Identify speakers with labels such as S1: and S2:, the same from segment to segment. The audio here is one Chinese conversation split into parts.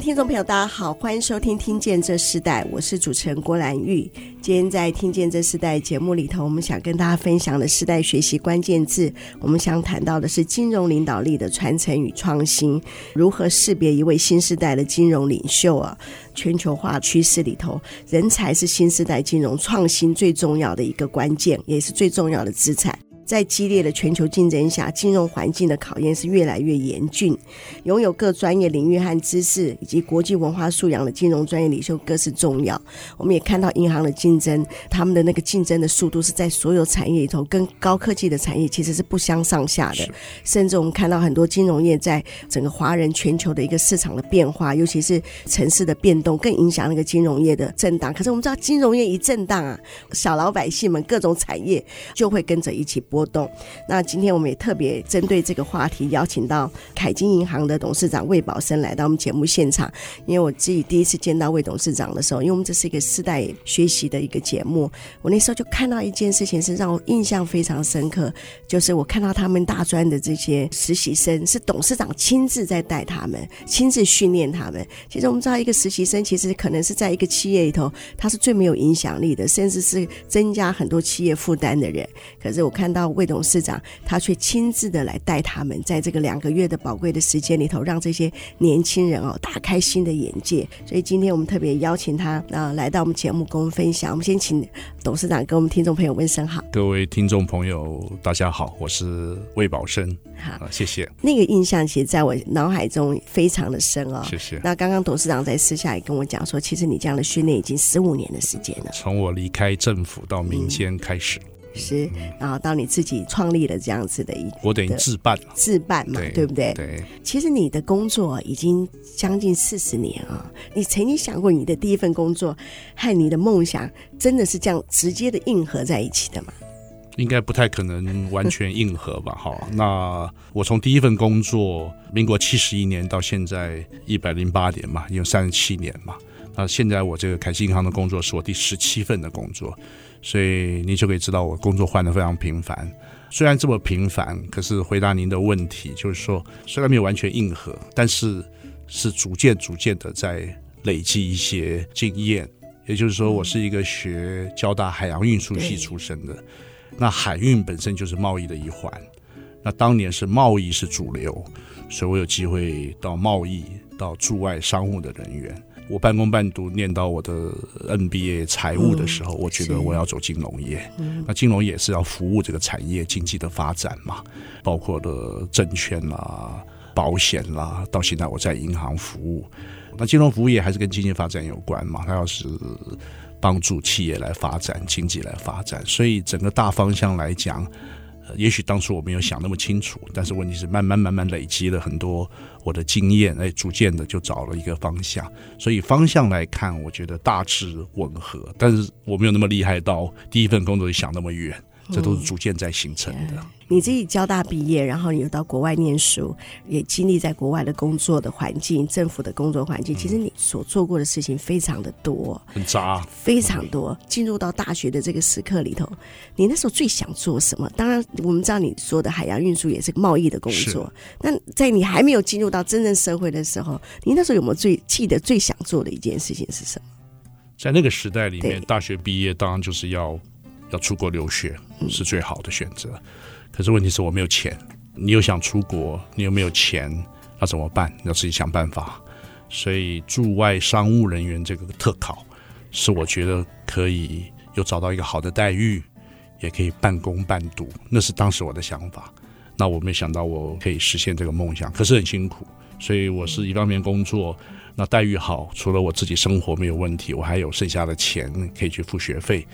S1: 听众朋友，大家好，欢迎收听《听见这时代》，我是主持人郭兰玉。今天在《听见这时代》节目里头，我们想跟大家分享的时代学习关键字，我们想谈到的是金融领导力的传承与创新，如何识别一位新时代的金融领袖啊？全球化趋势里头，人才是新时代金融创新最重要的一个关键，也是最重要的资产。在激烈的全球竞争下，金融环境的考验是越来越严峻。拥有各专业领域和知识以及国际文化素养的金融专业领袖更是重要。我们也看到银行的竞争，他们的那个竞争的速度是在所有产业里头，跟高科技的产业其实是不相上下的。甚至我们看到很多金融业在整个华人全球的一个市场的变化，尤其是城市的变动，更影响那个金融业的震荡。可是我们知道，金融业一震荡啊，小老百姓们各种产业就会跟着一起波。活动。那今天我们也特别针对这个话题，邀请到凯金银行的董事长魏宝生来到我们节目现场。因为我自己第一次见到魏董事长的时候，因为我们这是一个世代学习的一个节目，我那时候就看到一件事情是让我印象非常深刻，就是我看到他们大专的这些实习生是董事长亲自在带他们，亲自训练他们。其实我们知道，一个实习生其实可能是在一个企业里头，他是最没有影响力的，甚至是增加很多企业负担的人。可是我看到。魏董事长，他却亲自的来带他们，在这个两个月的宝贵的时间里头，让这些年轻人哦打开新的眼界。所以今天我们特别邀请他啊、呃、来到我们节目跟我们分享。我们先请董事长跟我们听众朋友问声好。
S2: 各位听众朋友，大家好，我是魏宝生。好，谢谢。
S1: 那个印象其实在我脑海中非常的深哦。
S2: 谢谢。
S1: 那刚刚董事长在私下也跟我讲说，其实你这样的训练已经十五年的时间了。
S2: 从我离开政府到民间开始。嗯
S1: 是，然后到你自己创立了这样子的一个，
S2: 我等于自办了，
S1: 自办嘛，对，对不对？
S2: 对。
S1: 其实你的工作已经将近四十年啊，你曾经想过你的第一份工作和你的梦想真的是这样直接的硬合在一起的吗？
S2: 应该不太可能完全硬核吧？好，那我从第一份工作，民国七十一年到现在一百零八年嘛，有三十七年嘛。那现在我这个凯基银行的工作是我第十七份的工作。所以你就可以知道我工作换得非常频繁，虽然这么频繁，可是回答您的问题，就是说虽然没有完全硬核，但是是逐渐逐渐的在累积一些经验。也就是说，我是一个学交大海洋运输系出身的，那海运本身就是贸易的一环。那当年是贸易是主流，所以我有机会到贸易、到驻外商务的人员。我半工半读念到我的 NBA 财务的时候，我觉得我要走金融业。那金融业是要服务这个产业经济的发展嘛，包括的证券啦、保险啦，到现在我在银行服务。那金融服务业还是跟经济发展有关嘛？它要是帮助企业来发展、经济来发展，所以整个大方向来讲。也许当初我没有想那么清楚，但是问题是慢慢慢慢累积了很多我的经验，哎，逐渐的就找了一个方向。所以方向来看，我觉得大致吻合，但是我没有那么厉害到第一份工作就想那么远。这都是逐渐在形成的。嗯、
S1: 你自己交大毕业，然后你又到国外念书，也经历在国外的工作的环境、政府的工作环境。其实你所做过的事情非常的多，
S2: 很杂，
S1: 非常多。进入到大学的这个时刻里头，你那时候最想做什么？当然，我们知道你说的海洋运输也是贸易的工作。那在你还没有进入到真正社会的时候，你那时候有没有最记得最想做的一件事情是什么？
S2: 在那个时代里面，大学毕业当然就是要。要出国留学是最好的选择，可是问题是我没有钱。你又想出国，你又没有钱，那怎么办？要自己想办法。所以驻外商务人员这个特考，是我觉得可以又找到一个好的待遇，也可以半工半读，那是当时我的想法。那我没想到我可以实现这个梦想，可是很辛苦。所以我是一方面工作，那待遇好，除了我自己生活没有问题，我还有剩下的钱可以去付学费。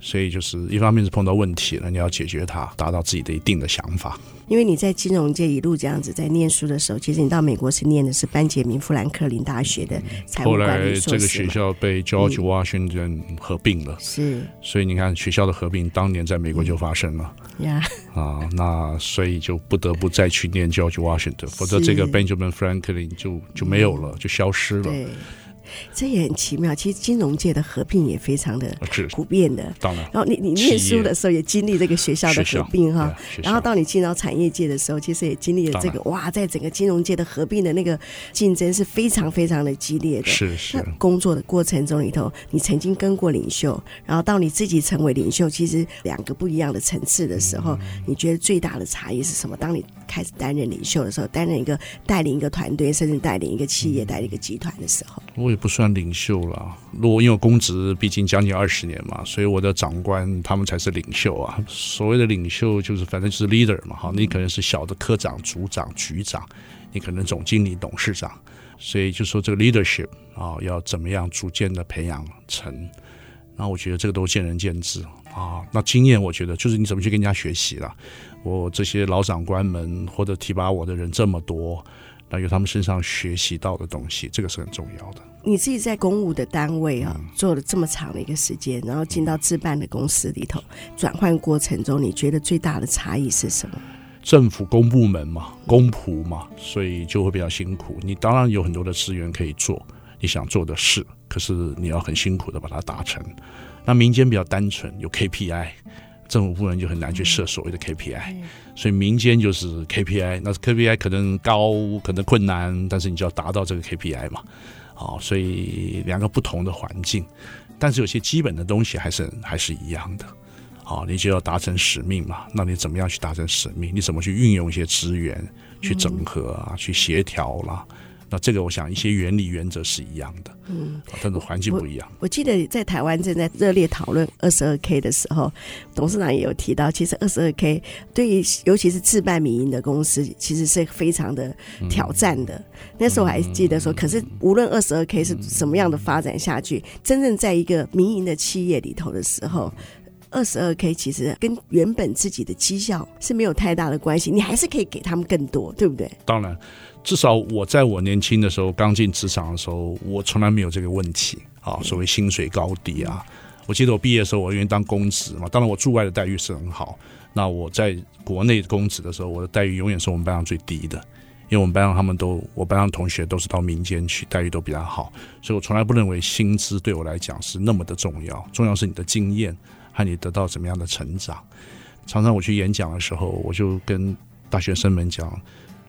S2: 所以就是一方面是碰到问题了，你要解决它，达到自己的一定的想法。
S1: 因为你在金融界一路这样子在念书的时候，其实你到美国是念的是班杰明富兰克林大学的财务管理。
S2: 后来这个学校被 George Washington 合并了，
S1: 是。
S2: 所以你看学校的合并当年在美国就发生了。
S1: 呀。
S2: 啊，那所以就不得不再去念 George Washington，否则这个 Benjamin Franklin 就就没有了，就消失了。
S1: 对。这也很奇妙，其实金融界的合并也非常的普遍的。
S2: 当然，
S1: 然后你你念书的时候也经历这个学校的合并哈，然后到你进到产业界的时候，其实也经历了这个哇，在整个金融界的合并的那个竞争是非常非常的激烈的。
S2: 是是。
S1: 工作的过程中里头，你曾经跟过领袖，然后到你自己成为领袖，其实两个不一样的层次的时候，嗯、你觉得最大的差异是什么？当你开始担任领袖的时候，担任一个带领一个团队，甚至带领一个企业、带领一个集团的时候，
S2: 我也不算领袖了。如果因为公职毕竟将近二十年嘛，所以我的长官他们才是领袖啊。所谓的领袖就是反正就是 leader 嘛，哈，你可能是小的科长、组长、局长，你可能总经理、董事长，所以就说这个 leadership 啊，要怎么样逐渐的培养成。那我觉得这个都见仁见智啊。那经验，我觉得就是你怎么去跟人家学习了。我这些老长官们或者提拔我的人这么多，那有他们身上学习到的东西，这个是很重要的。
S1: 你自己在公务的单位啊，做了这么长的一个时间，然后进到自办的公司里头，转换过程中，你觉得最大的差异是什么？
S2: 政府公部门嘛，公仆嘛，所以就会比较辛苦。你当然有很多的资源可以做你想做的事，可是你要很辛苦的把它达成。那民间比较单纯，有 KPI。政府部门就很难去设所谓的 KPI，所以民间就是 KPI，那 KPI 可能高，可能困难，但是你就要达到这个 KPI 嘛，好，所以两个不同的环境，但是有些基本的东西还是还是一样的，好，你就要达成使命嘛，那你怎么样去达成使命？你怎么去运用一些资源去整合啊，去协调啦？那这个，我想一些原理原则是一样的，嗯，但是环境不一样。
S1: 我，我记得在台湾正在热烈讨论二十二 K 的时候，董事长也有提到，其实二十二 K 对于尤其是自办民营的公司，其实是非常的挑战的。嗯、那时候我还记得说，可是无论二十二 K 是什么样的发展下去，真正在一个民营的企业里头的时候，二十二 K 其实跟原本自己的绩效是没有太大的关系，你还是可以给他们更多，对不对？
S2: 当然。至少我在我年轻的时候，刚进职场的时候，我从来没有这个问题啊。所谓薪水高低啊，我记得我毕业的时候，我因为当公职嘛，当然我驻外的待遇是很好。那我在国内公职的时候，我的待遇永远是我们班上最低的，因为我们班上他们都，我班上同学都是到民间去，待遇都比较好，所以我从来不认为薪资对我来讲是那么的重要，重要是你的经验和你得到怎么样的成长。常常我去演讲的时候，我就跟大学生们讲。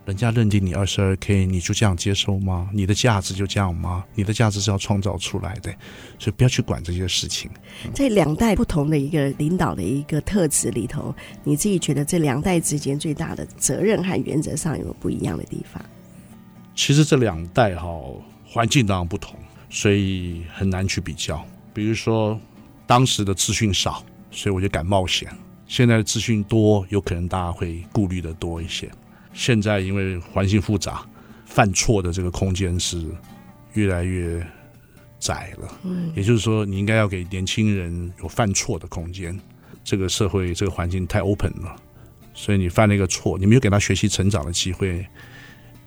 S2: 人家认定你二十二 K，你就这样接受吗？你的价值就这样吗？你的价值是要创造出来的，所以不要去管这些事情。
S1: 在两代不同的一个领导的一个特质里头，你自己觉得这两代之间最大的责任和原则上有没有不一样的地方？
S2: 其实这两代哈环境当然不同，所以很难去比较。比如说当时的资讯少，所以我就敢冒险；现在的资讯多，有可能大家会顾虑的多一些。现在因为环境复杂，犯错的这个空间是越来越窄了。嗯，也就是说，你应该要给年轻人有犯错的空间。这个社会这个环境太 open 了，所以你犯了一个错，你没有给他学习成长的机会，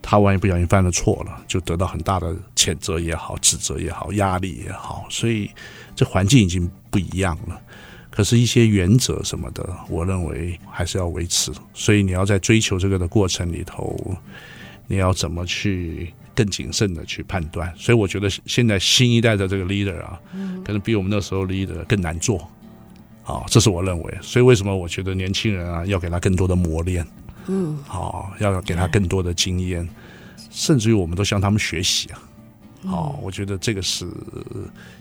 S2: 他万一不小心犯了错了，就得到很大的谴责也好、指责也好、压力也好。所以这环境已经不一样了。可是，一些原则什么的，我认为还是要维持。所以，你要在追求这个的过程里头，你要怎么去更谨慎的去判断？所以，我觉得现在新一代的这个 leader 啊，可能比我们那时候 leader 更难做。啊，这是我认为。所以，为什么我觉得年轻人啊，要给他更多的磨练？嗯，好，要给他更多的经验，甚至于我们都向他们学习啊。哦，我觉得这个是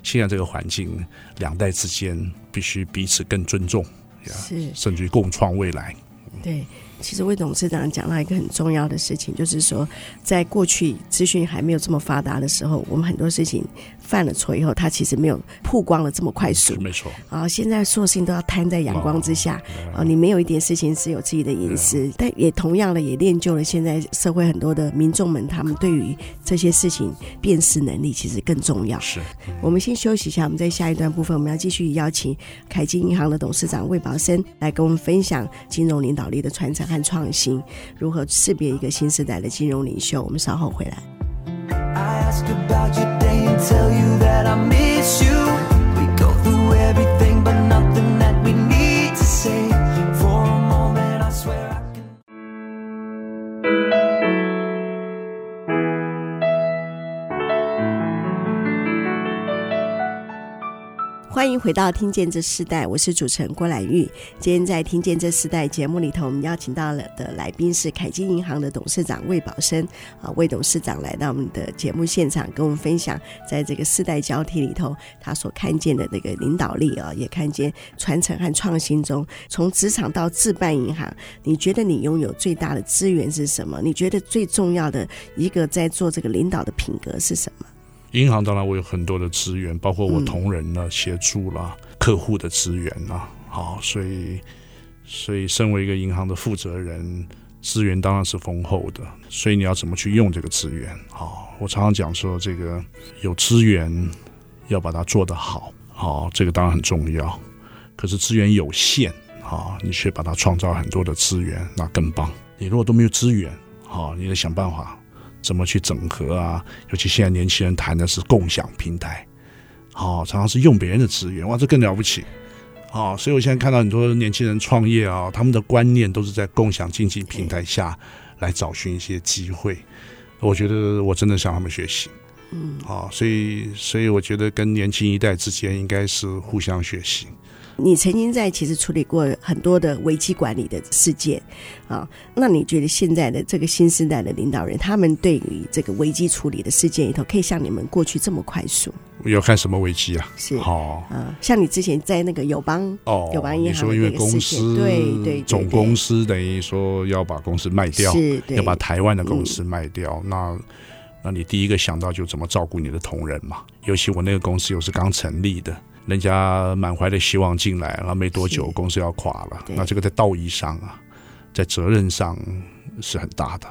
S2: 现在这个环境，两代之间必须彼此更尊重，是甚至于共创未来。
S1: 对，其实魏董事长讲到一个很重要的事情，就是说，在过去资讯还没有这么发达的时候，我们很多事情犯了错以后，他其实没有曝光的这么快速。
S2: 没错。
S1: 啊，现在所有事情都要摊在阳光之下。啊，你没有一点事情是有自己的隐私，但也同样的也练就了现在社会很多的民众们，他们对于这些事情辨识能力其实更重要。
S2: 是。
S1: 我们先休息一下，我们在下一段部分，我们要继续邀请凯基银行的董事长魏宝生来跟我们分享金融领导力的传承。和创新，如何识别一个新时代的金融领袖？我们稍后回来。I
S3: ask about your day and tell you that I miss you. We go through everything.
S1: 欢迎回到《听见这世代》，我是主持人郭兰玉。今天在《听见这世代》节目里头，我们邀请到了的来宾是凯基银行的董事长魏宝生啊，魏董事长来到我们的节目现场，跟我们分享在这个世代交替里头，他所看见的那个领导力啊，也看见传承和创新中，从职场到自办银行，你觉得你拥有最大的资源是什么？你觉得最重要的一个在做这个领导的品格是什么？
S2: 银行当然我有很多的资源，包括我同仁呢协助啦，客户的资源啦，好，所以所以身为一个银行的负责人，资源当然是丰厚的。所以你要怎么去用这个资源？好，我常常讲说，这个有资源要把它做得好，好，这个当然很重要。可是资源有限，好，你却把它创造很多的资源，那更棒。你如果都没有资源，好，你得想办法。怎么去整合啊？尤其现在年轻人谈的是共享平台，好，常常是用别人的资源，哇，这更了不起，好，所以我现在看到很多年轻人创业啊，他们的观念都是在共享经济平台下来找寻一些机会，我觉得我真的向他们学习，嗯，好，所以所以我觉得跟年轻一代之间应该是互相学习。
S1: 你曾经在其实处理过很多的危机管理的事件啊，那你觉得现在的这个新时代的领导人，他们对于这个危机处理的事件里头，可以像你们过去这么快速？
S2: 要看什么危机啊？
S1: 是好啊，像你之前在那个友邦哦，友邦银行，
S2: 你说因为公司
S1: 对对总
S2: 公司等于说要把公司卖掉，是要把台湾的公司卖掉，那那你第一个想到就怎么照顾你的同仁嘛？尤其我那个公司又是刚成立的。人家满怀的希望进来，然后没多久公司要垮了，那这个在道义上啊，在责任上是很大的。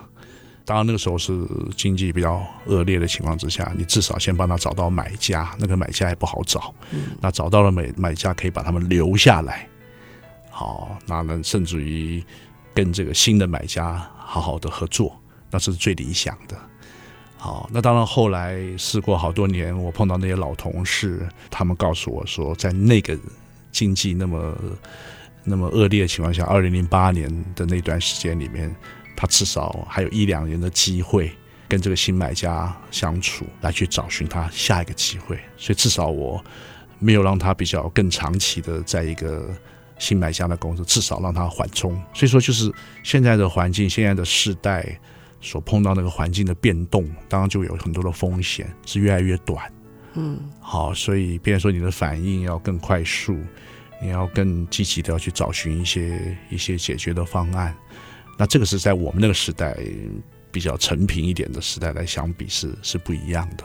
S2: 当然那个时候是经济比较恶劣的情况之下，你至少先帮他找到买家，那个买家也不好找。嗯、那找到了买买家，可以把他们留下来。好，那能甚至于跟这个新的买家好好的合作，那是最理想的。好，那当然，后来试过好多年，我碰到那些老同事，他们告诉我说，在那个经济那么那么恶劣的情况下，二零零八年的那段时间里面，他至少还有一两年的机会跟这个新买家相处，来去找寻他下一个机会。所以至少我没有让他比较更长期的在一个新买家的公司，至少让他缓冲。所以说，就是现在的环境，现在的世代。所碰到那个环境的变动，当然就有很多的风险，是越来越短。嗯，好，所以，变成说你的反应要更快速，你要更积极的要去找寻一些一些解决的方案。那这个是在我们那个时代比较成平一点的时代来相比是是不一样的。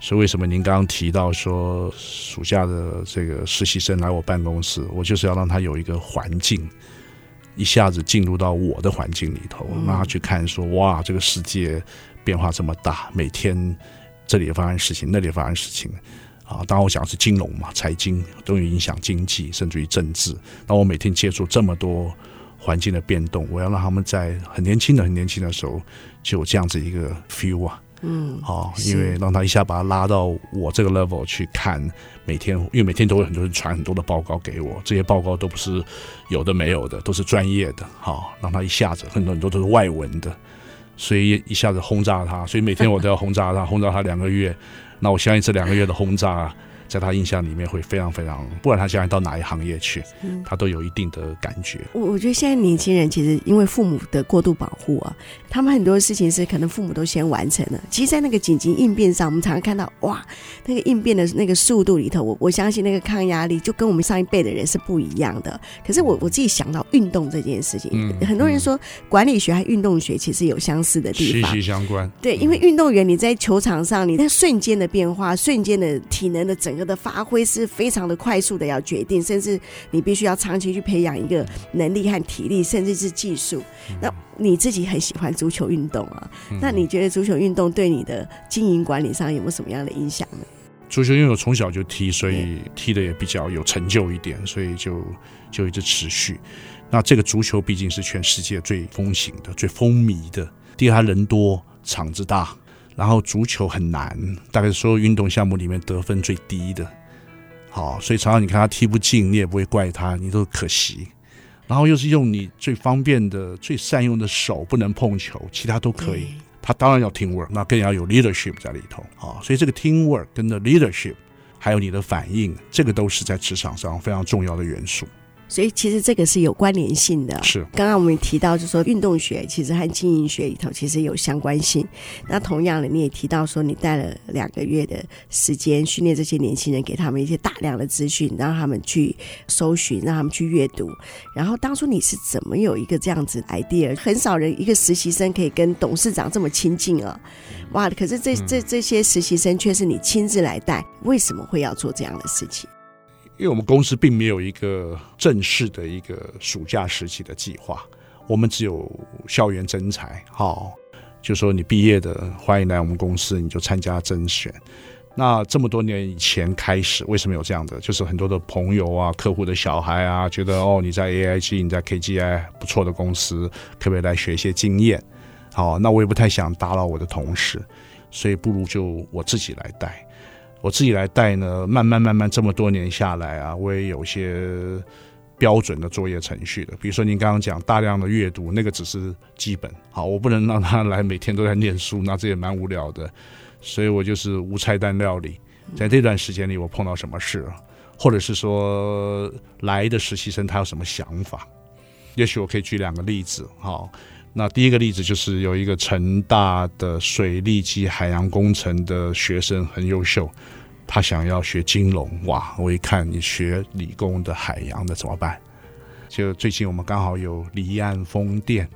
S2: 所以为什么您刚刚提到说暑假的这个实习生来我办公室，我就是要让他有一个环境。一下子进入到我的环境里头，让他去看说，哇，这个世界变化这么大，每天这里也发生事情，那里也发生事情啊。当然我讲的是金融嘛，财经都有影响经济，甚至于政治。那我每天接触这么多环境的变动，我要让他们在很年轻的、很年轻的时候就有这样子一个 feel 啊。嗯，好，因为让他一下把他拉到我这个 level 去看，每天，因为每天都会很多人传很多的报告给我，这些报告都不是有的没有的，都是专业的，好，让他一下子很多很多都是外文的，所以一下子轰炸他，所以每天我都要轰炸他，轰炸他两个月，那我相信这两个月的轰炸在他印象里面会非常非常，不管他将来到哪一行业去，他都有一定的感觉。
S1: 我我觉得现在年轻人其实因为父母的过度保护啊，他们很多事情是可能父母都先完成了。其实，在那个紧急应变上，我们常常看到哇，那个应变的那个速度里头，我我相信那个抗压力就跟我们上一辈的人是不一样的。可是我我自己想到运动这件事情，嗯、很多人说管理学和运动学其实有相似的地方，
S2: 息息相关。
S1: 对，因为运动员你在球场上，你在瞬间的变化、瞬间的体能的整个的发挥是非常的快速的，要决定，甚至你必须要长期去培养一个能力和体力，甚至是技术。那你自己很喜欢足球运动啊？那你觉得足球运动对你的经营管理上有没有什么样的影响呢？
S2: 足球因为我从小就踢，所以踢的也比较有成就一点，所以就就一直持续。那这个足球毕竟是全世界最风行的、最风靡的。第一，它人多，场子大。然后足球很难，大概所有运动项目里面得分最低的，好，所以常常你看他踢不进，你也不会怪他，你都可惜。然后又是用你最方便的、最善用的手，不能碰球，其他都可以。他当然要 teamwork，那更要有 leadership 在里头啊。所以这个 teamwork 跟的 leadership，还有你的反应，这个都是在职场上非常重要的元素。
S1: 所以其实这个是有关联性的。
S2: 是，
S1: 刚刚我们提到，就是说运动学其实和经营学里头其实有相关性。那同样的，你也提到说，你带了两个月的时间训练这些年轻人，给他们一些大量的资讯，让他们去搜寻，让他们去阅读。然后当初你是怎么有一个这样子 idea？很少人一个实习生可以跟董事长这么亲近啊！哇，可是这这这些实习生却是你亲自来带，为什么会要做这样的事情？
S2: 因为我们公司并没有一个正式的一个暑假实习的计划，我们只有校园征才，好，就说你毕业的欢迎来我们公司，你就参加甄选。那这么多年以前开始，为什么有这样的？就是很多的朋友啊、客户的小孩啊，觉得哦，你在 AIG、你在 KGI 不错的公司，可不可以来学一些经验？好，那我也不太想打扰我的同事，所以不如就我自己来带。我自己来带呢，慢慢慢慢这么多年下来啊，我也有些标准的作业程序的。比如说您刚刚讲大量的阅读，那个只是基本，好，我不能让他来每天都在念书，那这也蛮无聊的。所以我就是无菜单料理，在这段时间里我碰到什么事，或者是说来的实习生他有什么想法，也许我可以举两个例子，好。那第一个例子就是有一个成大的水利及海洋工程的学生很优秀，他想要学金融。哇！我一看你学理工的海洋的怎么办？就最近我们刚好有离岸风电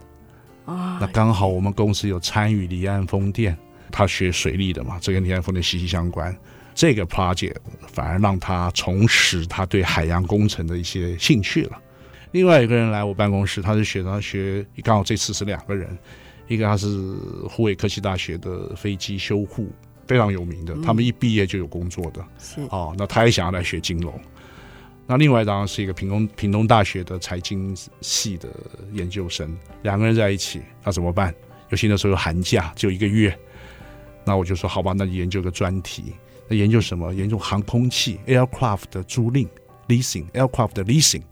S2: 啊，那刚好我们公司有参与离岸风电，他学水利的嘛，这跟离岸风电息息相关。这个 project 反而让他重拾他对海洋工程的一些兴趣了。另外一个人来我办公室，他是学他学，刚好这次是两个人，一个他是湖北科技大学的飞机修护，非常有名的，他们一毕业就有工作的，是哦，那他也想要来学金融。那另外当然是一个屏东屏东大学的财经系的研究生，两个人在一起，那怎么办？尤其那时候有寒假，只有一个月，那我就说好吧，那你研究个专题，那研究什么？研究航空器 aircraft 的租赁 leasing aircraft 的 leasing。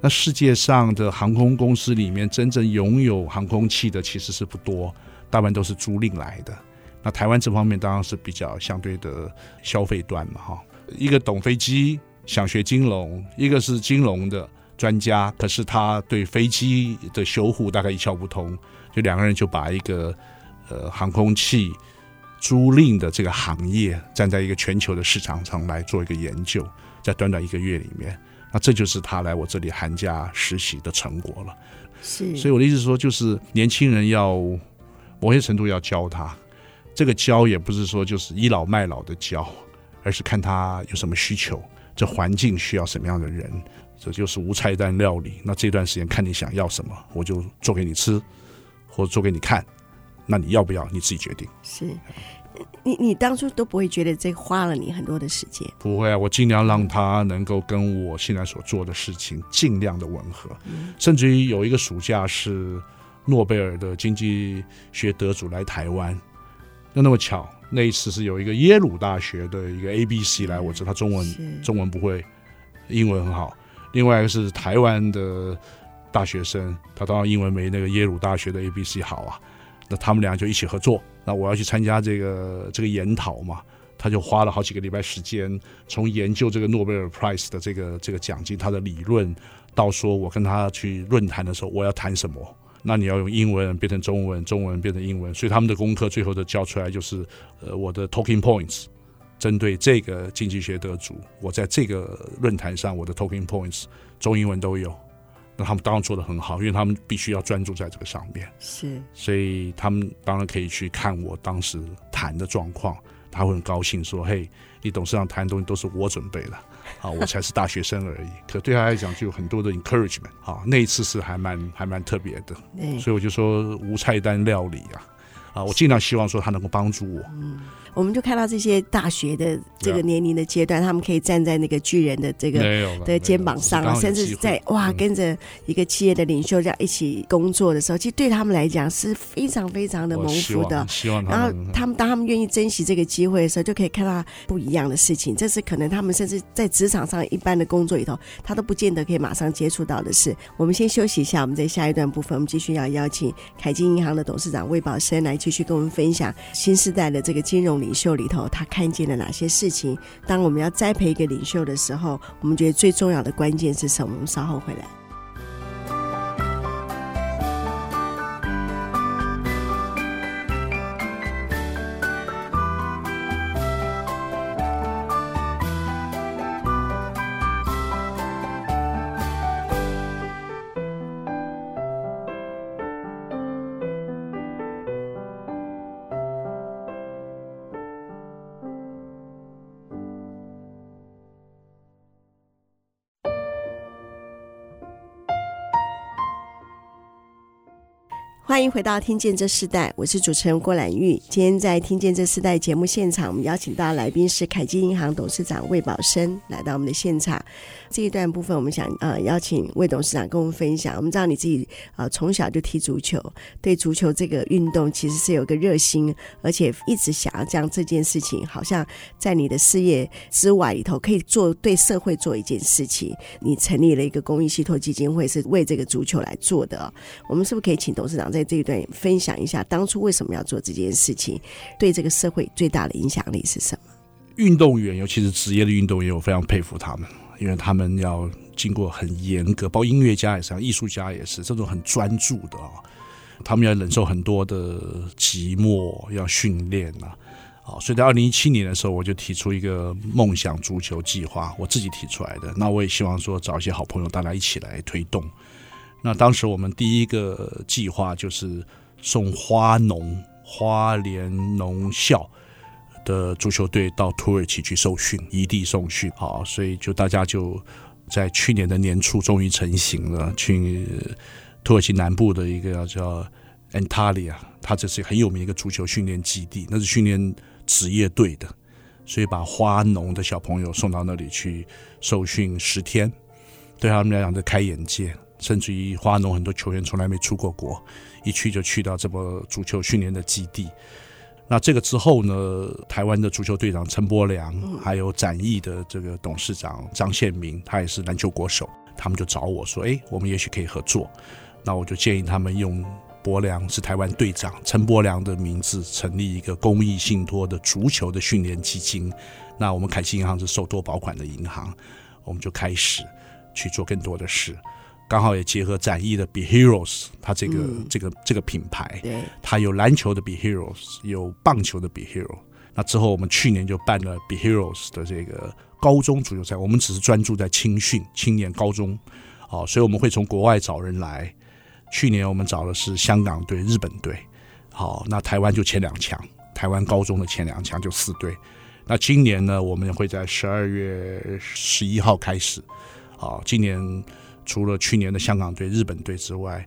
S2: 那世界上的航空公司里面，真正拥有航空器的其实是不多，大部分都是租赁来的。那台湾这方面当然是比较相对的消费端嘛，哈。一个懂飞机，想学金融；一个是金融的专家，可是他对飞机的修护大概一窍不通，就两个人就把一个呃航空器租赁的这个行业，站在一个全球的市场上来做一个研究，在短短一个月里面。那这就是他来我这里寒假实习的成果了。是，所以我的意思说，就是年轻人要某些程度要教他，这个教也不是说就是倚老卖老的教，而是看他有什么需求，这环境需要什么样的人，这就是无菜单料理。那这段时间看你想要什么，我就做给你吃，或者做给你看，那你要不要你自己决定。是。
S1: 你你当初都不会觉得这花了你很多的时间？
S2: 不会啊，我尽量让他能够跟我现在所做的事情尽量的吻合，嗯、甚至于有一个暑假是诺贝尔的经济学得主来台湾，那那么巧，那一次是有一个耶鲁大学的一个 ABC 来，我知道他中文中文不会，英文很好。另外一个是台湾的大学生，他当然英文没那个耶鲁大学的 ABC 好啊，那他们俩就一起合作。那我要去参加这个这个研讨嘛，他就花了好几个礼拜时间，从研究这个诺贝尔 Prize 的这个这个奖金，他的理论，到说我跟他去论坛的时候，我要谈什么？那你要用英文变成中文，中文变成英文，所以他们的功课最后的交出来就是，呃，我的 talking points，针对这个经济学得主，我在这个论坛上我的 talking points 中英文都有。那他们当然做得很好，因为他们必须要专注在这个上面，
S1: 是，
S2: 所以他们当然可以去看我当时谈的状况。他会很高兴说：“嘿，你董事长谈的东西都是我准备的，啊，我才是大学生而已。可对他来讲，就有很多的 encouragement，啊，那一次是还蛮还蛮特别的。所以我就说无菜单料理啊，啊，我尽量希望说他能够帮助我。嗯”
S1: 我们就看到这些大学的这个年龄的阶段，他们可以站在那个巨人的这个的肩膀上，甚至在哇跟着一个企业的领袖这样一起工作的时候，其实对他们来讲是非常非常的蒙福的。
S2: 希望，
S1: 然后他们当他们愿意珍惜这个机会的时候，就可以看到不一样的事情。这是可能他们甚至在职场上一般的工作里头，他都不见得可以马上接触到的事。我们先休息一下，我们在下一段部分，我们继续要邀请凯基银行的董事长魏宝生来继续跟我们分享新时代的这个金融领袖里头，他看见了哪些事情？当我们要栽培一个领袖的时候，我们觉得最重要的关键是什么？我们稍后回来。欢迎回到《听见这世代》，我是主持人郭兰玉。今天在《听见这世代》节目现场，我们邀请到来宾是凯基银行董事长魏宝生来到我们的现场。这一段部分，我们想呃邀请魏董事长跟我们分享。我们知道你自己呃从小就踢足球，对足球这个运动其实是有个热心，而且一直想要将这件事情，好像在你的事业之外里头，可以做对社会做一件事情。你成立了一个公益信托基金会，是为这个足球来做的。我们是不是可以请董事长在这一段分享一下，当初为什么要做这件事情？对这个社会最大的影响力是什么？
S2: 运动员，尤其是职业的运动员，我非常佩服他们，因为他们要经过很严格，包括音乐家也是，艺术家也是，这种很专注的啊，他们要忍受很多的寂寞，要训练啊，啊，所以在二零一七年的时候，我就提出一个梦想足球计划，我自己提出来的。那我也希望说找一些好朋友，大家一起来推动。那当时我们第一个计划就是送花农花莲农校的足球队到土耳其去受训，移地受训。好，所以就大家就在去年的年初终于成型了，去土耳其南部的一个叫 Antalya，它这是很有名的一个足球训练基地，那是训练职业队的，所以把花农的小朋友送到那里去受训十天，对他们来讲是开眼界。甚至于花农很多球员从来没出过国，一去就去到这么足球训练的基地。那这个之后呢，台湾的足球队长陈柏良，还有展翼的这个董事长张宪明，他也是篮球国手，他们就找我说：“哎，我们也许可以合作。”那我就建议他们用柏良是台湾队长陈柏良的名字成立一个公益信托的足球的训练基金。那我们凯基银行是受托保管的银行，我们就开始去做更多的事。刚好也结合展翼的 Be Heroes，它这个、嗯、这个这个品牌，对，它有篮球的 Be Heroes，有棒球的 Be Hero。那之后我们去年就办了 Be Heroes 的这个高中足球赛，我们只是专注在青训、青年、高中，好，所以我们会从国外找人来。去年我们找的是香港队、日本队，好，那台湾就前两强，台湾高中的前两强就四队。那今年呢，我们会在十二月十一号开始，好，今年。除了去年的香港队、日本队之外，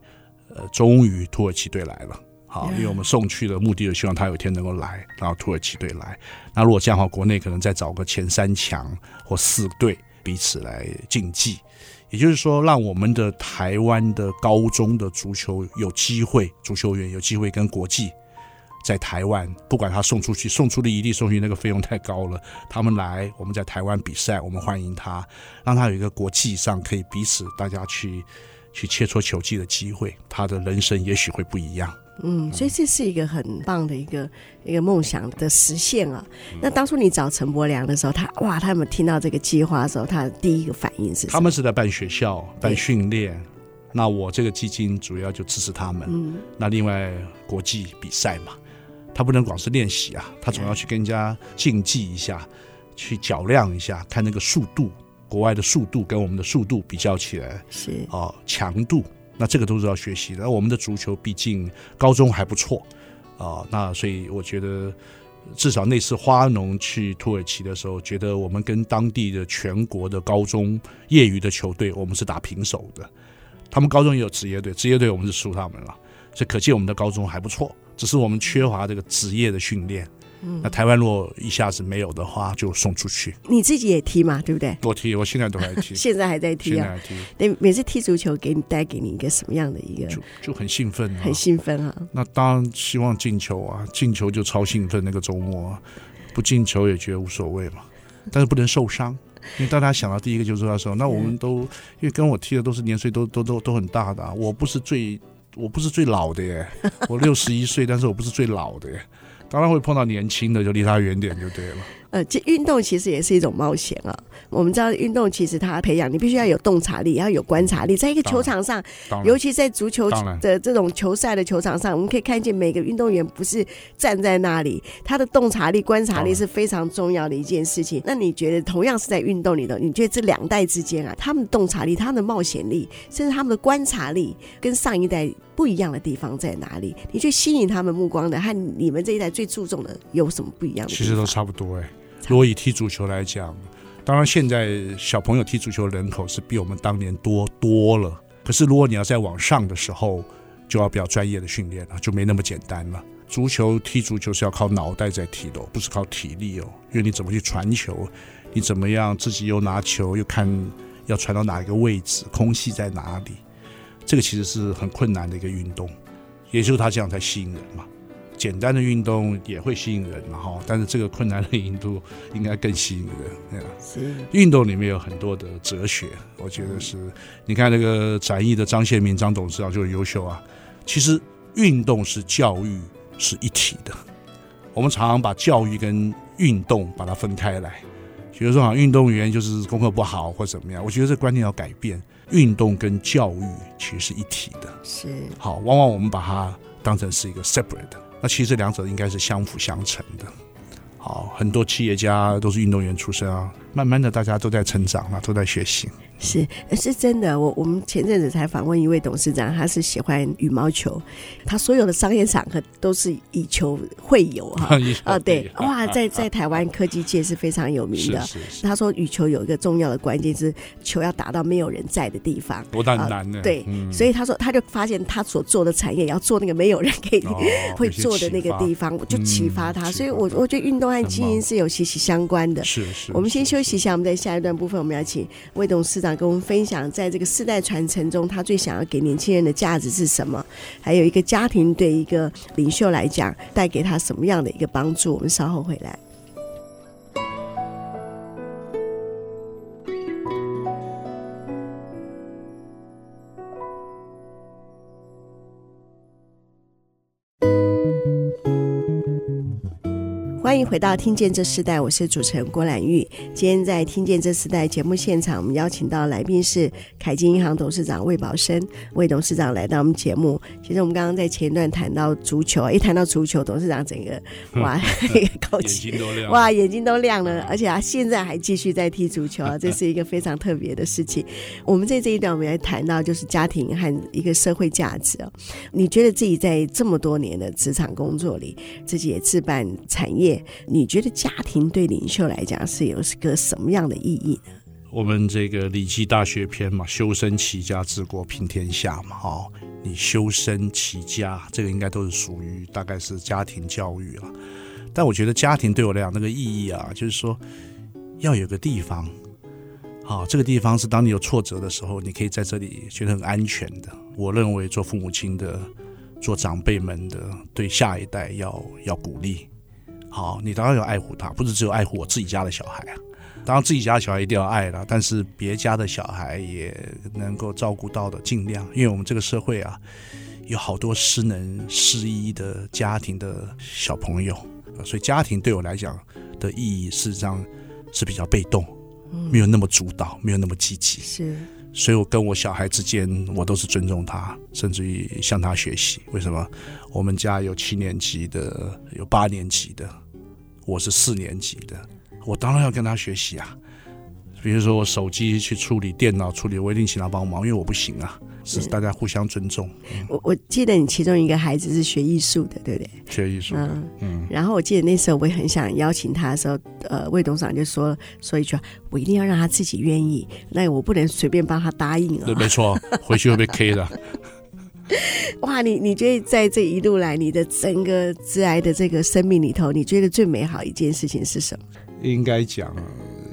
S2: 呃，终于土耳其队来了。好，因为我们送去的目的，就希望他有一天能够来，然后土耳其队来。那如果这样的话，国内可能再找个前三强或四队彼此来竞技，也就是说，让我们的台湾的高中的足球有机会，足球员有机会跟国际。在台湾，不管他送出去，送出的一地送去那个费用太高了。他们来，我们在台湾比赛，我们欢迎他，让他有一个国际上可以彼此大家去去切磋球技的机会，他的人生也许会不一样。
S1: 嗯，所以这是一个很棒的一个一个梦想的实现啊。那当初你找陈伯良的时候，他哇，他们听到这个计划的时候，他的第一个反应是什么？
S2: 他们是在办学校、办训练，那我这个基金主要就支持他们。嗯，那另外国际比赛嘛，他不能光是练习啊，他总要去跟人家竞技一下，去较量一下，看那个速度，国外的速度跟我们的速度比较起来是哦，强度。那这个都是要学习的。那我们的足球毕竟高中还不错啊，那所以我觉得至少那次花农去土耳其的时候，觉得我们跟当地的全国的高中业余的球队，我们是打平手的。他们高中也有职业队，职业队我们是输他们了，所以可见我们的高中还不错，只是我们缺乏这个职业的训练。那台湾如果一下子没有的话，就送出去。
S1: 你自己也踢嘛，对不对？
S2: 我踢，我现在都还踢，
S1: 现在还在踢啊。
S2: 现在踢。
S1: 对，每次踢足球给你带给你一个什么样的一个？
S2: 就就很兴奋，
S1: 很兴奋啊。
S2: 那当然希望进球啊，进球就超兴奋。那个周末不进球也觉得无所谓嘛，但是不能受伤，因为大家想到第一个就是他说，那我们都因为跟我踢的都是年岁都都都都很大的，我不是最我不是最老的耶，我六十一岁，但是我不是最老的耶。当然会碰到年轻的，就离他远点就对了。
S1: 呃，这运动其实也是一种冒险啊。我们知道运动其实它培养你必须要有洞察力，要有观察力。在一个球场上，尤其在足球的这种球赛的球场上，我们可以看见每个运动员不是站在那里，他的洞察力、观察力是非常重要的一件事情。那你觉得，同样是在运动里头，你觉得这两代之间啊，他们的洞察力、他们的冒险力，甚至他们的观察力，跟上一代不一样的地方在哪里？你去吸引他们目光的，和你们这一代最注重的有什么不一样的？
S2: 其实都差不多哎、欸。如果以踢足球来讲，当然现在小朋友踢足球人口是比我们当年多多了。可是如果你要再往上的时候，就要比较专业的训练了，就没那么简单了。足球踢足球是要靠脑袋在踢的，不是靠体力哦。因为你怎么去传球，你怎么样自己又拿球又看要传到哪一个位置，空隙在哪里，这个其实是很困难的一个运动。也就是他这样才吸引人嘛。简单的运动也会吸引人，哈，但是这个困难的运动应该更吸引人。是运动里面有很多的哲学，我觉得是。你看那个展翼的张宪民张董事长就很优秀啊。其实运动是教育是一体的，我们常常把教育跟运动把它分开来，比如说啊，运动员就是功课不好或怎么样。我觉得这观念要改变，运动跟教育其实是一体的。是好，往往我们把它当成是一个 separate 的。那其实这两者应该是相辅相成的。好，很多企业家都是运动员出身啊，慢慢的大家都在成长啊，都在学习。
S1: 是，是真的。我我们前阵子才访问一位董事长，他是喜欢羽毛球，他所有的商业场合都是以球会友哈。啊，对，哇，在在台湾科技界是非常有名的。他说羽球有一个重要的关键是球要打到没有人在的地方，
S2: 多难难呢？
S1: 对，所以他说他就发现他所做的产业要做那个没有人可以 会做的那个地方，就启发他。所以我我觉得运动和经营是有息息相关的。是是。我们先休息接下，我们在下一段部分我们要请魏董事长。跟我们分享，在这个世代传承中，他最想要给年轻人的价值是什么？还有一个家庭对一个领袖来讲，带给他什么样的一个帮助？我们稍后回来。欢迎回到《听见这时代》，我是主持人郭兰玉。今天在《听见这时代》节目现场，我们邀请到来宾是凯基银行董事长魏宝生，魏董事长来到我们节目。其实我们刚刚在前一段谈到足球，一谈到足球，董事长整个哇，一个高兴，哇，眼睛都亮了，而且啊，现在还继续在踢足球啊，这是一个非常特别的事情。我们在这一段，我们来谈到就是家庭和一个社会价值啊。你觉得自己在这么多年的职场工作里，自己也置办产业。你觉得家庭对领袖来讲是有个什么样的意义呢？
S2: 我们这个《礼记·大学篇》嘛，“修身齐家治国平天下”嘛，哈，你修身齐家，这个应该都是属于大概是家庭教育了。但我觉得家庭对我来讲那个意义啊，就是说要有个地方，好，这个地方是当你有挫折的时候，你可以在这里觉得很安全的。我认为做父母亲的、做长辈们的，对下一代要要鼓励。好，你当然要爱护他，不是只有爱护我自己家的小孩啊。当然自己家的小孩一定要爱了，但是别家的小孩也能够照顾到的尽量，因为我们这个社会啊，有好多失能失依的家庭的小朋友，所以家庭对我来讲的意义，事实上是比较被动，没有那么主导，没有那么积极。
S1: 是，
S2: 所以我跟我小孩之间，我都是尊重他，甚至于向他学习。为什么？我们家有七年级的，有八年级的，我是四年级的，我当然要跟他学习啊。比如说我手机去处理电脑处理，我一定请他帮忙，因为我不行啊。是大家互相尊重。
S1: 我我记得你其中一个孩子是学艺术的，对不对？
S2: 学艺术的，嗯嗯。
S1: 然后我记得那时候我也很想邀请他的时候，呃，魏董事长就说说一句话：我一定要让他自己愿意，那我不能随便帮他答应哦。
S2: 对，没错，回去会被 K 的。
S1: 哇，你你觉得在这一路来，你的整个致癌的这个生命里头，你觉得最美好一件事情是什么？
S2: 应该讲。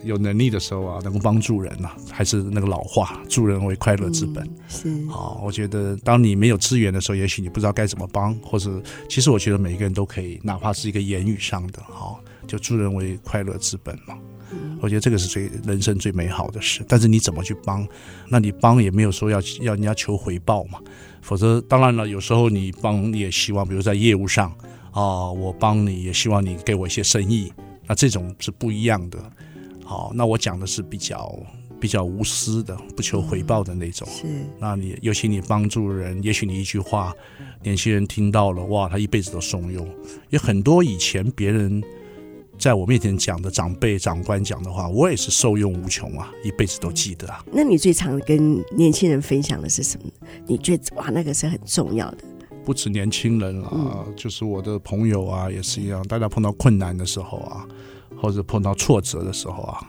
S2: 有能力的时候啊，能够帮助人呐、啊，还是那个老话，助人为快乐之本。
S1: 嗯、是，
S2: 好，我觉得当你没有资源的时候，也许你不知道该怎么帮，或者其实我觉得每个人都可以，哪怕是一个言语上的，好，就助人为快乐之本嘛。嗯、我觉得这个是最人生最美好的事。但是你怎么去帮？那你帮也没有说要要人家求回报嘛。否则，当然了，有时候你帮你也希望，比如在业务上啊，我帮你也希望你给我一些生意，那这种是不一样的。好，那我讲的是比较比较无私的，不求回报的那种。
S1: 嗯、是，
S2: 那你尤其你帮助人，也许你一句话，年轻人听到了，哇，他一辈子都受用。有很多以前别人在我面前讲的长辈、长官讲的话，我也是受用无穷啊，一辈子都记得啊。
S1: 那你最常跟年轻人分享的是什么？你觉得哇，那个是很重要的。
S2: 不止年轻人啊，嗯、就是我的朋友啊，也是一样。大家碰到困难的时候啊。或者碰到挫折的时候啊，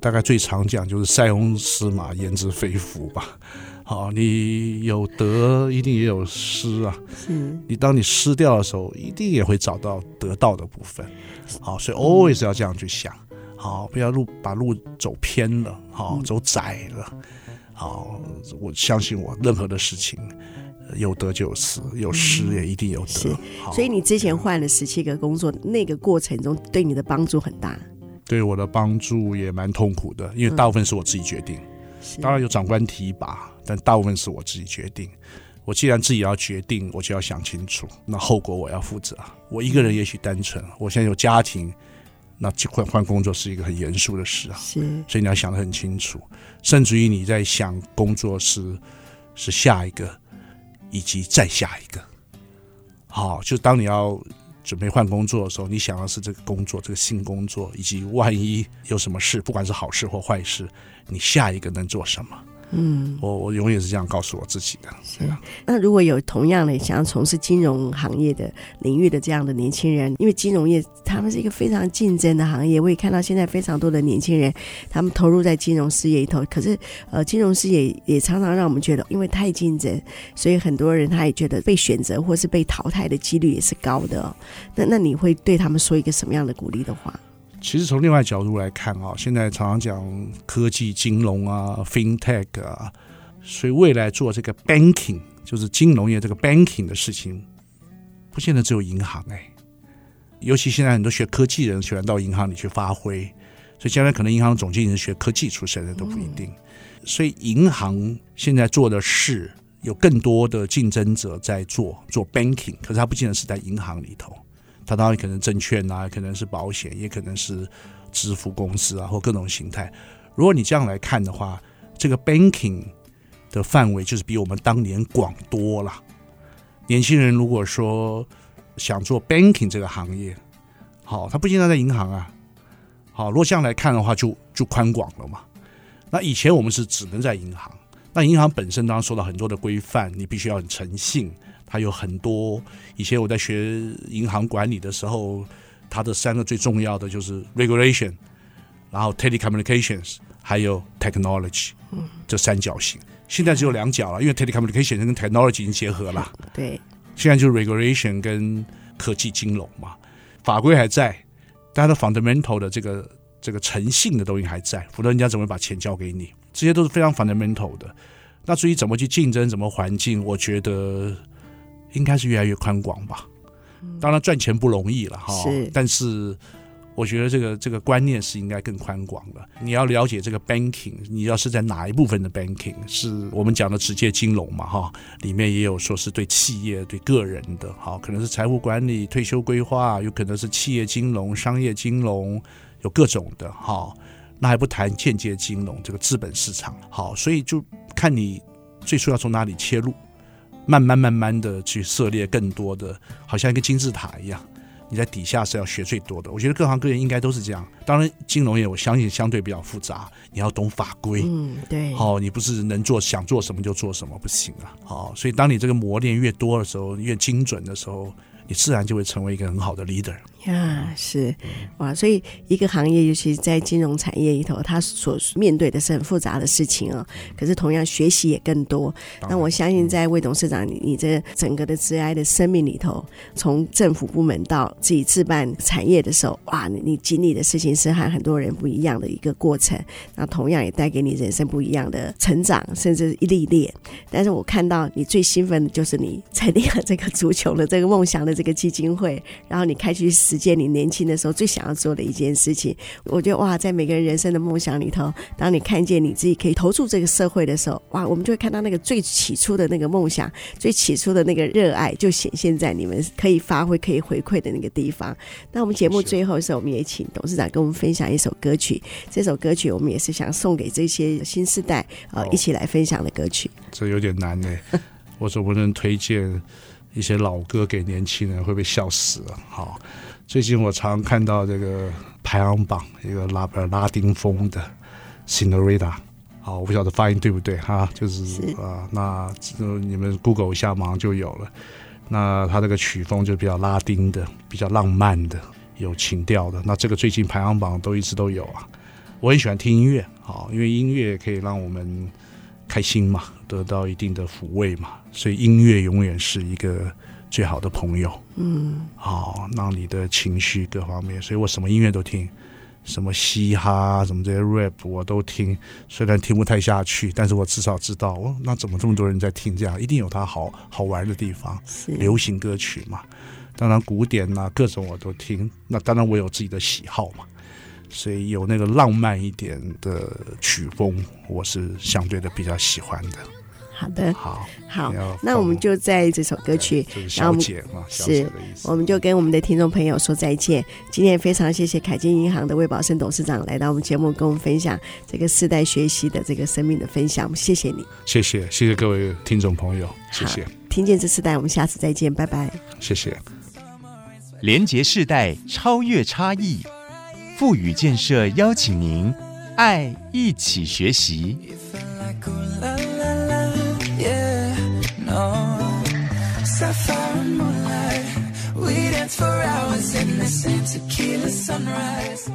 S2: 大概最常讲就是塞翁失马焉知非福吧。好，你有得一定也有失啊。
S1: 嗯，
S2: 你当你失掉的时候，一定也会找到得到的部分。好，所以 always 要这样去想。好，不要路把路走偏了，好，走窄了。好，我相信我，任何的事情有得就有失，有失也一定有得。
S1: 所以你之前换了十七个工作，那个过程中对你的帮助很大。
S2: 对我的帮助也蛮痛苦的，因为大部分是我自己决定。嗯、当然有长官提拔，但大部分是我自己决定。我既然自己要决定，我就要想清楚，那后果我要负责。我一个人也许单纯，我现在有家庭，那换换工作是一个很严肃的事啊。
S1: 是，
S2: 所以你要想得很清楚，甚至于你在想工作是是下一个。以及再下一个，好，就当你要准备换工作的时候，你想要是这个工作，这个新工作，以及万一有什么事，不管是好事或坏事，你下一个能做什么？嗯，我我永远是这样告诉我自己的。
S1: 是啊，那如果有同样的想要从事金融行业的领域的这样的年轻人，因为金融业他们是一个非常竞争的行业，我也看到现在非常多的年轻人他们投入在金融事业里头。可是呃，金融事业也常常让我们觉得，因为太竞争，所以很多人他也觉得被选择或是被淘汰的几率也是高的哦。那那你会对他们说一个什么样的鼓励的话？
S2: 其实从另外角度来看啊，现在常常讲科技金融啊，FinTech 啊，所以未来做这个 banking 就是金融业这个 banking 的事情，不见得只有银行哎，尤其现在很多学科技人喜欢到银行里去发挥，所以将来可能银行总经理是学科技出身的都不一定。所以银行现在做的事，有更多的竞争者在做做 banking，可是它不见得是在银行里头。它当然可能证券啊，可能是保险，也可能是支付公司啊，或各种形态。如果你这样来看的话，这个 banking 的范围就是比我们当年广多了。年轻人如果说想做 banking 这个行业，好，他不经常在银行啊。好，如果这样来看的话就，就就宽广了嘛。那以前我们是只能在银行，那银行本身当然受到很多的规范，你必须要很诚信。它有很多，以前我在学银行管理的时候，它的三个最重要的就是 regulation，然后 telecommunications，还有 technology，这三角形。现在只有两角了，因为 telecommunications 跟 technology 已经结合了。
S1: 对，
S2: 现在就是 regulation 跟科技金融嘛，法规还在，但它的 fundamental 的这个这个诚信的东西还在，否则人家怎么会把钱交给你？这些都是非常 fundamental 的。那至于怎么去竞争，怎么环境，我觉得。应该是越来越宽广吧，当然赚钱不容易了哈，是但是我觉得这个这个观念是应该更宽广的。你要了解这个 banking，你要是在哪一部分的 banking，是我们讲的直接金融嘛，哈，里面也有说是对企业、对个人的，好，可能是财务管理、退休规划，有可能是企业金融、商业金融，有各种的，哈。那还不谈间接金融这个资本市场，好，所以就看你最初要从哪里切入，慢慢慢慢的去涉猎更多的，好像一个金字塔一样。你在底下是要学最多的，我觉得各行各业应该都是这样。当然，金融业我相信相对比较复杂，你要懂法规，
S1: 嗯，对，
S2: 好，你不是能做想做什么就做什么，不行啊，好，所以当你这个磨练越多的时候，越精准的时候，你自然就会成为一个很好的 leader。
S1: 呀，是哇，所以一个行业，尤其是在金融产业里头，它所面对的是很复杂的事情啊。可是同样学习也更多。那我相信，在魏董事长你你这整个的职涯的生命里头，从政府部门到自己自办产业的时候，哇，你你经历的事情是和很多人不一样的一个过程。那同样也带给你人生不一样的成长，甚至一历练。但是我看到你最兴奋的就是你成立了这个足球的这个梦想的这个基金会，然后你开去。实践你年轻的时候最想要做的一件事情，我觉得哇，在每个人人生的梦想里头，当你看见你自己可以投注这个社会的时候，哇，我们就会看到那个最起初的那个梦想，最起初的那个热爱，就显现在你们可以发挥、可以回馈的那个地方。那我们节目最后的时候，我们也请董事长跟我们分享一首歌曲。这首歌曲我们也是想送给这些新世代呃一起来分享的歌曲。
S2: 这有点难呢，我总不能推荐一些老歌给年轻人，会被笑死了。好。最近我常看到这个排行榜，一个拉拉丁风的 Senorita，好，我不晓得发音对不对哈，就是啊，那你们 Google 一下，马上就有了。那它这个曲风就比较拉丁的，比较浪漫的，有情调的。那这个最近排行榜都一直都有啊。我很喜欢听音乐，好，因为音乐可以让我们开心嘛，得到一定的抚慰嘛，所以音乐永远是一个。最好的朋友，嗯，好，让你的情绪各方面，所以我什么音乐都听，什么嘻哈，什么这些 rap 我都听，虽然听不太下去，但是我至少知道，哦，那怎么这么多人在听这样，一定有它好好玩的地方。流行歌曲嘛，当然古典呐，各种我都听，那当然我有自己的喜好嘛，所以有那个浪漫一点的曲风，我是相对的比较喜欢的。
S1: 好的，
S2: 好，
S1: 好，那我们就在这首歌曲，然后我们是，我们就跟我们的听众朋友说再见。今天也非常谢谢凯金银行的魏宝生董事长来到我们节目，跟我们分享这个世代学习的这个生命的分享。谢谢你，
S2: 谢谢，谢谢各位听众朋友，谢谢。
S1: 听见这世代，我们下次再见，拜拜。
S2: 谢谢。
S3: 连结世代，超越差异，富予建设邀请您，爱一起学习。on. Sapphire moonlight, we dance for hours in the same tequila sunrise.